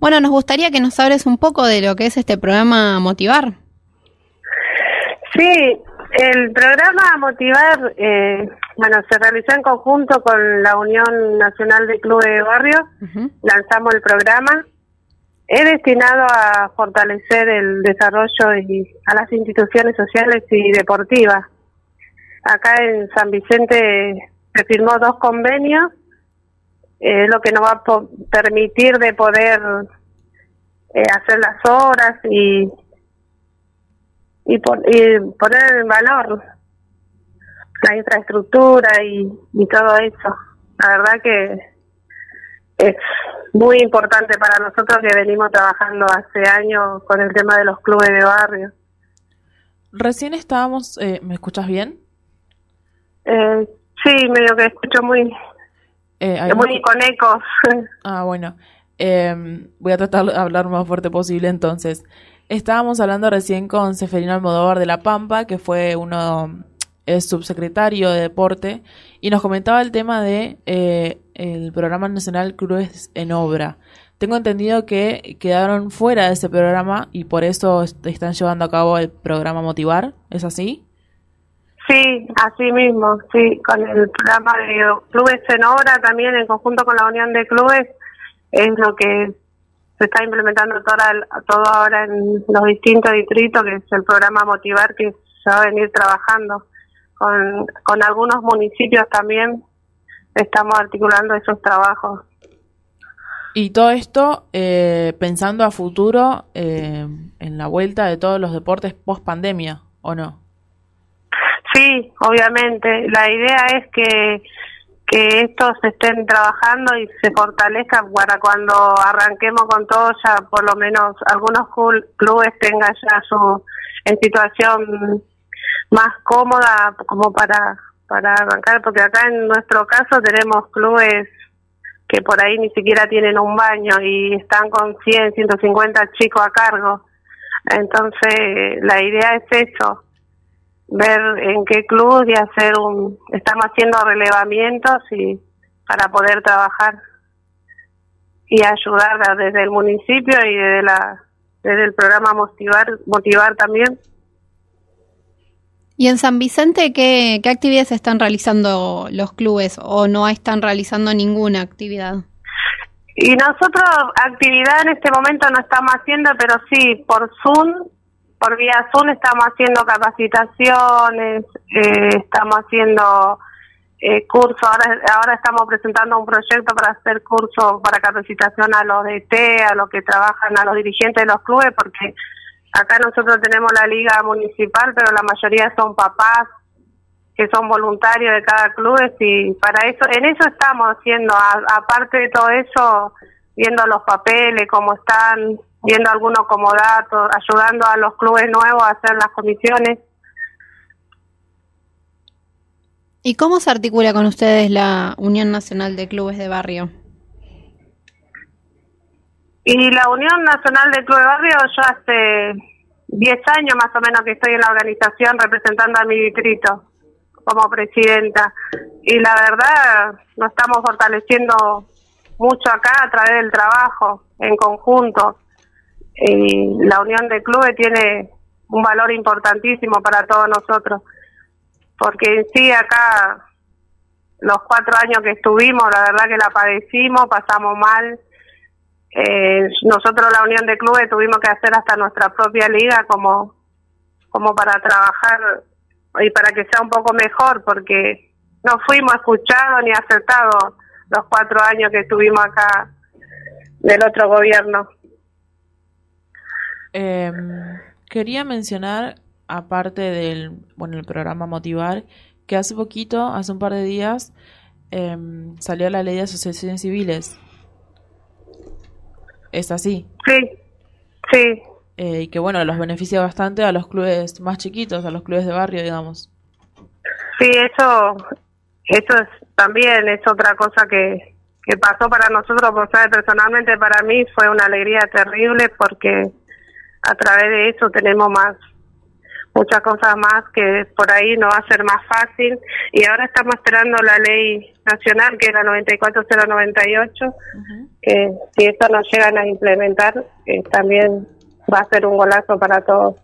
Bueno, nos gustaría que nos hables un poco de lo que es este programa Motivar. Sí, el programa Motivar, eh, bueno, se realizó en conjunto con la Unión Nacional de Clubes de Barrio. Lanzamos el programa. Es destinado a fortalecer el desarrollo y a las instituciones sociales y deportivas. Acá en San Vicente se firmó dos convenios, eh, lo que nos va a permitir de poder eh, hacer las horas y y, poner en valor la infraestructura y, todo eso. La verdad que es muy importante para nosotros que venimos trabajando hace años con el tema de los clubes de barrio. Recién estábamos, eh, ¿me escuchas bien? Eh, sí, medio que escucho muy, eh, muy con ecos. Ah, bueno. Eh, voy a tratar de hablar lo más fuerte posible entonces. Estábamos hablando recién con Seferino Almodóvar de La Pampa, que fue uno, es subsecretario de deporte, y nos comentaba el tema de eh, el programa nacional Cruz en Obra. Tengo entendido que quedaron fuera de ese programa y por eso están llevando a cabo el programa Motivar, ¿es así? Sí, así mismo, sí, con el programa de Clubes en Obra también en conjunto con la Unión de Clubes es lo que se está implementando toda, todo ahora en los distintos distritos, que es el programa Motivar que se va a venir trabajando. Con, con algunos municipios también estamos articulando esos trabajos. Y todo esto eh, pensando a futuro eh, en la vuelta de todos los deportes post pandemia, ¿o no? Obviamente. La idea es que que estos estén trabajando y se fortalezcan para cuando arranquemos con todo ya por lo menos algunos clubes tengan ya su en situación más cómoda como para para arrancar porque acá en nuestro caso tenemos clubes que por ahí ni siquiera tienen un baño y están con 100, 150 chicos a cargo. Entonces, la idea es eso, ver en qué club y hacer un estamos haciendo relevamientos y para poder trabajar y ayudar desde el municipio y desde la desde el programa motivar motivar también. Y en San Vicente qué, qué actividades están realizando los clubes o no están realizando ninguna actividad y nosotros actividad en este momento no estamos haciendo pero sí por Zoom por vía Zoom estamos haciendo capacitaciones, eh, estamos haciendo eh, cursos, ahora, ahora estamos presentando un proyecto para hacer cursos para capacitación a los de T, a los que trabajan, a los dirigentes de los clubes, porque acá nosotros tenemos la liga municipal, pero la mayoría son papás que son voluntarios de cada club y para eso, en eso estamos haciendo, aparte de todo eso, viendo los papeles, cómo están, viendo algunos como datos, ayudando a los clubes nuevos a hacer las comisiones. ¿Y cómo se articula con ustedes la Unión Nacional de Clubes de Barrio? Y la Unión Nacional de Clubes de Barrio, yo hace 10 años más o menos que estoy en la organización representando a mi distrito como presidenta. Y la verdad, nos estamos fortaleciendo mucho acá a través del trabajo en conjunto y la unión de clubes tiene un valor importantísimo para todos nosotros, porque en sí acá los cuatro años que estuvimos, la verdad que la padecimos, pasamos mal. Eh, nosotros la unión de clubes tuvimos que hacer hasta nuestra propia liga como, como para trabajar y para que sea un poco mejor, porque no fuimos escuchados ni aceptados los cuatro años que estuvimos acá del otro gobierno. Eh, quería mencionar, aparte del bueno el programa Motivar, que hace poquito, hace un par de días, em, salió la ley de asociaciones civiles. ¿Es así? Sí, sí. Eh, y que bueno, los beneficia bastante a los clubes más chiquitos, a los clubes de barrio, digamos. Sí, eso, eso es, también es otra cosa que, que pasó para nosotros, porque personalmente para mí fue una alegría terrible porque a través de eso tenemos más muchas cosas más que por ahí no va a ser más fácil. Y ahora estamos esperando la ley nacional, que es la 94098, que si esto no llegan a implementar, eh, también va a ser un golazo para todos.